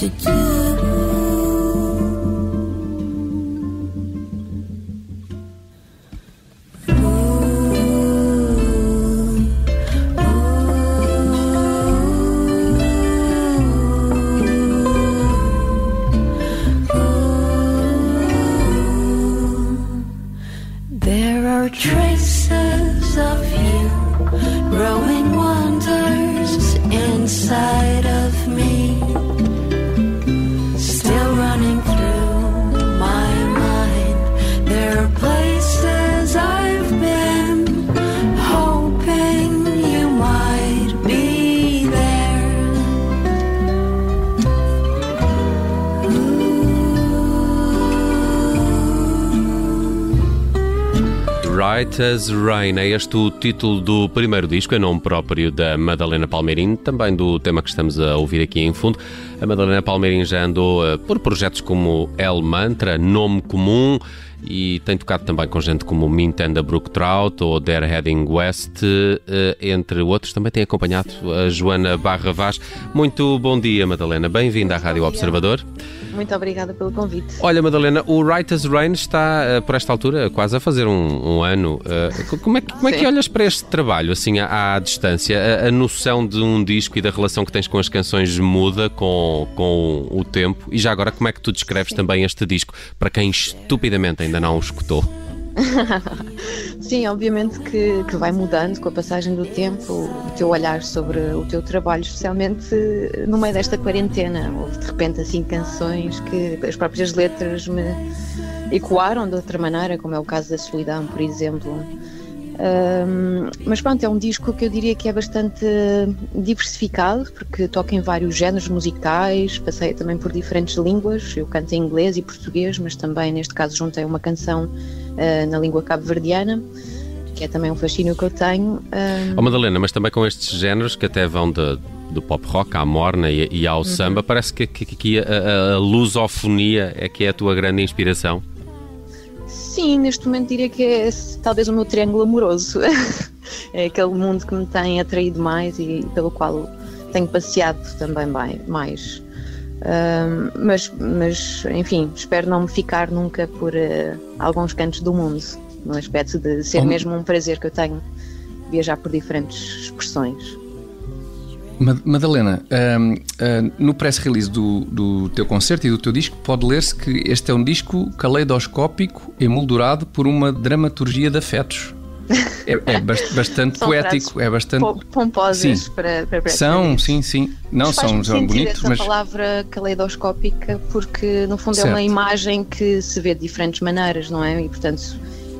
to do. Right as Rain é este o título do primeiro disco, em nome próprio da Madalena Palmeirim, também do tema que estamos a ouvir aqui em fundo. A Madalena Palmeirim já andou eh, por projetos como El Mantra, Nome Comum, e tem tocado também com gente como Mint and the Brook Trout ou They're Heading West, eh, entre outros. Também tem acompanhado a Joana Barra Vaz. Muito bom dia, Madalena. Bem-vinda à Rádio Observador. Muito obrigada pelo convite. Olha, Madalena, o Writer's Rain está, eh, por esta altura, quase a fazer um, um ano. Co- como, é, que- como é que olhas para este trabalho, assim, à, à distância? A, a noção de um disco e da relação que tens com as canções muda com, com o tempo? E já agora, como é que tu descreves também este disco, para quem estupidamente ainda não o escutou? Sim, obviamente que, que vai mudando com a passagem do tempo o teu olhar sobre o teu trabalho, especialmente no meio desta quarentena. Houve de repente assim canções que as próprias letras me ecoaram de outra maneira, como é o caso da Solidão, por exemplo. Ahm, mas pronto, é um disco que eu diria que é bastante diversificado, porque toca em vários géneros musicais, passei também por diferentes línguas, eu canto em inglês e português, mas também neste caso juntei uma canção ah, na língua cabo-verdiana, que é também um fascínio que eu tenho. Ahm, Oh, Madalena, mas também com estes géneros que até vão de- do pop rock à morna e, e ao samba, parece que, que, que aqui a, a- a lusofonia é que é a tua grande inspiração. Sim, neste momento diria que é talvez o meu triângulo amoroso. é aquele mundo que me tem atraído mais e pelo qual tenho passeado também bem, mais. Ahm, mas, mas, enfim, espero não me ficar nunca por eh, alguns cantos do mundo, no aspecto de ser Oh. mesmo um prazer que eu tenho viajar por diferentes expressões. Ma- Madalena, ahm, ah, no press release do, do teu concerto e do teu disco pode ler-se que este é um disco caleidoscópico emoldurado por uma dramaturgia de afetos. É, é bast- bastante poético, é bastante. Po- Pomposas Sim. para, para São, sim, sim. Não são, são bonitos, essa mas palavra caleidoscópica porque no fundo é uma Certo. imagem que se vê de diferentes maneiras, não é? E portanto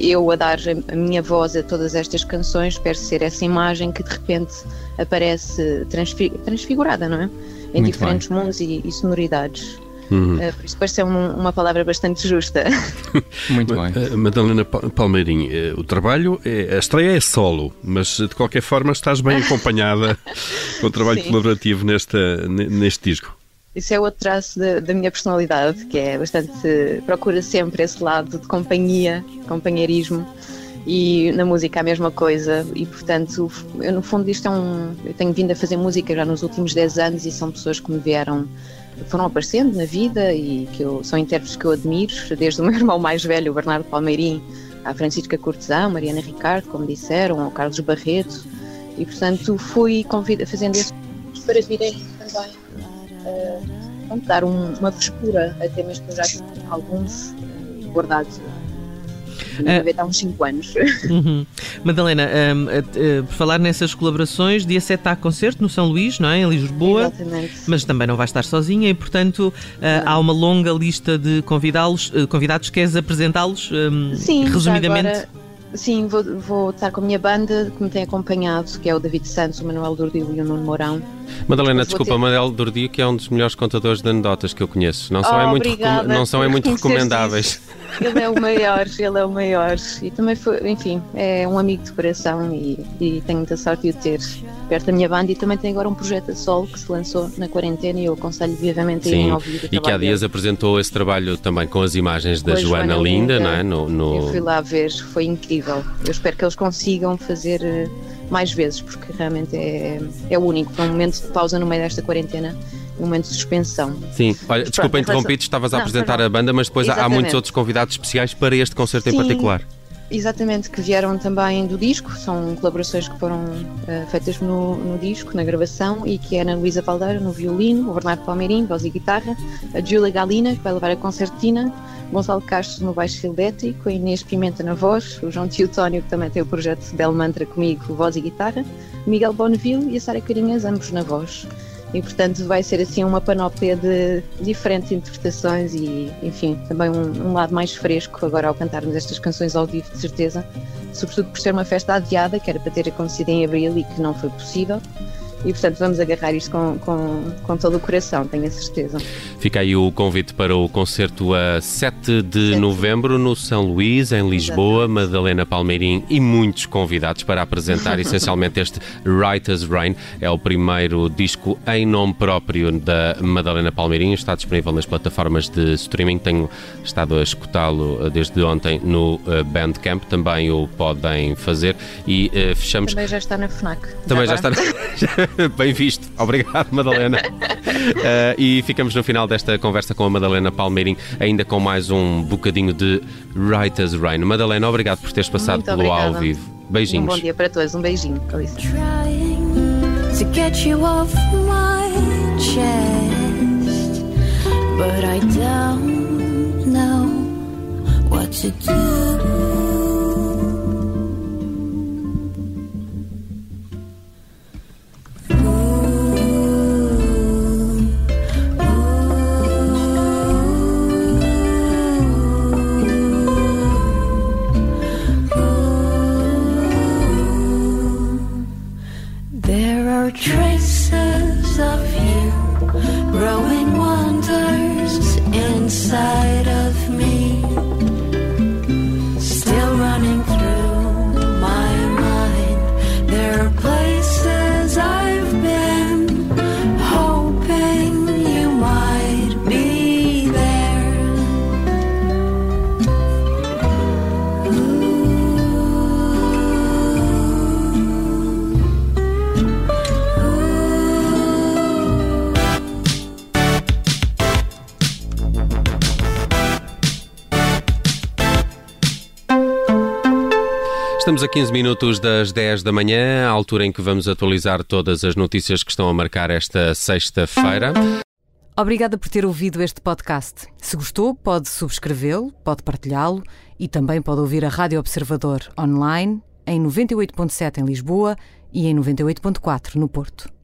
eu a dar a minha voz a todas estas canções espero ser essa imagem que de repente aparece transfi- transfigurada, não é? Em Muito diferentes mundos e, e sonoridades. Uhum. Eh, por isso parece ser um- uma palavra bastante justa. muito bem. Eh, Madalena Pa- Palmeirim, eh, o trabalho, é, a estreia é solo, mas de qualquer forma estás bem acompanhada com o trabalho Sim. colaborativo nesta, ne- neste disco. Isso é outro traço da, da minha personalidade, que é bastante. procura sempre esse lado de companhia, companheirismo. E na música a mesma coisa, e portanto, eu, no fundo, isto é um. Eu tenho vindo a fazer música já nos últimos 10 anos e são pessoas que me vieram, foram aparecendo na vida e que eu, são intérpretes que eu admiro, desde o meu irmão mais velho, o Bernardo Palmeirim, à Francisca Cortesão, Mariana Ricardo, como disseram, ao Carlos Barreto, e portanto fui convida, fazendo esse para virem também eh, pronto, dar um- uma frescura a temas que eu já tinha alguns eh, guardados. É. Deve há uns 5 anos. Uhum. Madalena, hum, eh, eh, por falar nessas colaborações, dia 7 há concerto no São Luís, não é? Em Lisboa. Exatamente. Mas também não vai estar sozinha e, portanto, eh, há uma longa lista de convidá-los, eh, convidados. Queres apresentá-los hum, Sim, já resumidamente? agora, sim, vou, vou estar com a minha banda que me tem acompanhado, que é o David Santos, o Manuel Durdil e o Nuno Mourão. Madalena, Mas desculpa, ter- Manel Dordio, que é um dos melhores contadores de anedotas que eu conheço. Não são, Oh, é, muito não são é muito recomendáveis. isso. Ele é o maior, ele é o maior. E também foi, enfim, é um amigo de coração e, e tenho muita sorte de o ter perto da minha banda. E também tem agora um projeto a solo que se lançou na quarentena e eu aconselho vivamente a irem Sim, ouvir. e que há dias dele. apresentou esse trabalho também com as imagens da Com a Joana, Joana Linda, Linda. não é? No, no- Eu fui lá ver, foi incrível. Eu espero que eles consigam fazer eh, mais vezes, porque realmente é, é único. Foi um momento de pausa no meio desta quarentena um momento de suspensão. Sim, olha, Mas desculpa em relação- estavas a Não, apresentar a banda, mas depois há- há Exatamente. muitos outros convidados especiais para este concerto em Sim. particular. Exatamente, que vieram também do disco, são colaborações que foram eh, feitas no, no disco, na gravação, e que é a Ana Luísa Valdeira no violino, o Bernardo Palmeirim, voz e guitarra, a Júlia Galina, que vai levar a concertina, Gonçalo Castro no baixo elétrico, a Inês Pimenta na voz, o João Teotónio, que também tem o projeto Bel Mantra comigo, voz e guitarra, Miguel Bonneville e a Sara Carinhas, ambos na voz. E portanto vai ser assim uma panóplia de diferentes interpretações e, enfim, também um, um lado mais fresco agora ao cantarmos estas canções ao vivo, de certeza. Sobretudo por ser uma festa adiada, que era para ter acontecido em abril e que não foi possível. E portanto vamos agarrar isto com, com, com todo o coração, tenho a certeza. Fica aí o convite para o concerto a 7 de novembro no São Luís, em Lisboa. Madalena Palmeirim e muitos convidados para apresentar essencialmente este Writer's Rain. É o primeiro disco em nome próprio da Madalena Palmeirim. Está disponível nas plataformas de streaming. Tenho estado a escutá-lo eh, desde ontem no eh, Bandcamp. Também o podem fazer. E eh, fechamos Também já está na FNAC. também já agora. está. Bem visto. Obrigado, Madalena. Eh, e ficamos no final desta conversa com a Madalena Palmeirim, ainda com mais um bocadinho de Writer's Rain. Madalena, obrigado por teres passado Muito pelo ao obrigada. vivo. Um Beijinhos. bom dia para todos, um beijinho. Com licença. trying to get you off my chest, but I don't know what to do. Are traces of you growing wonders inside of Estamos a 15 minutos das 10 da manhã, altura em que vamos atualizar todas as notícias que estão a marcar esta sexta-feira. Obrigada por ter ouvido este podcast. Se gostou, pode subscrevê-lo, pode partilhá-lo e também pode ouvir a Rádio Observador online em 98.7 em Lisboa e em 98.4 no Porto.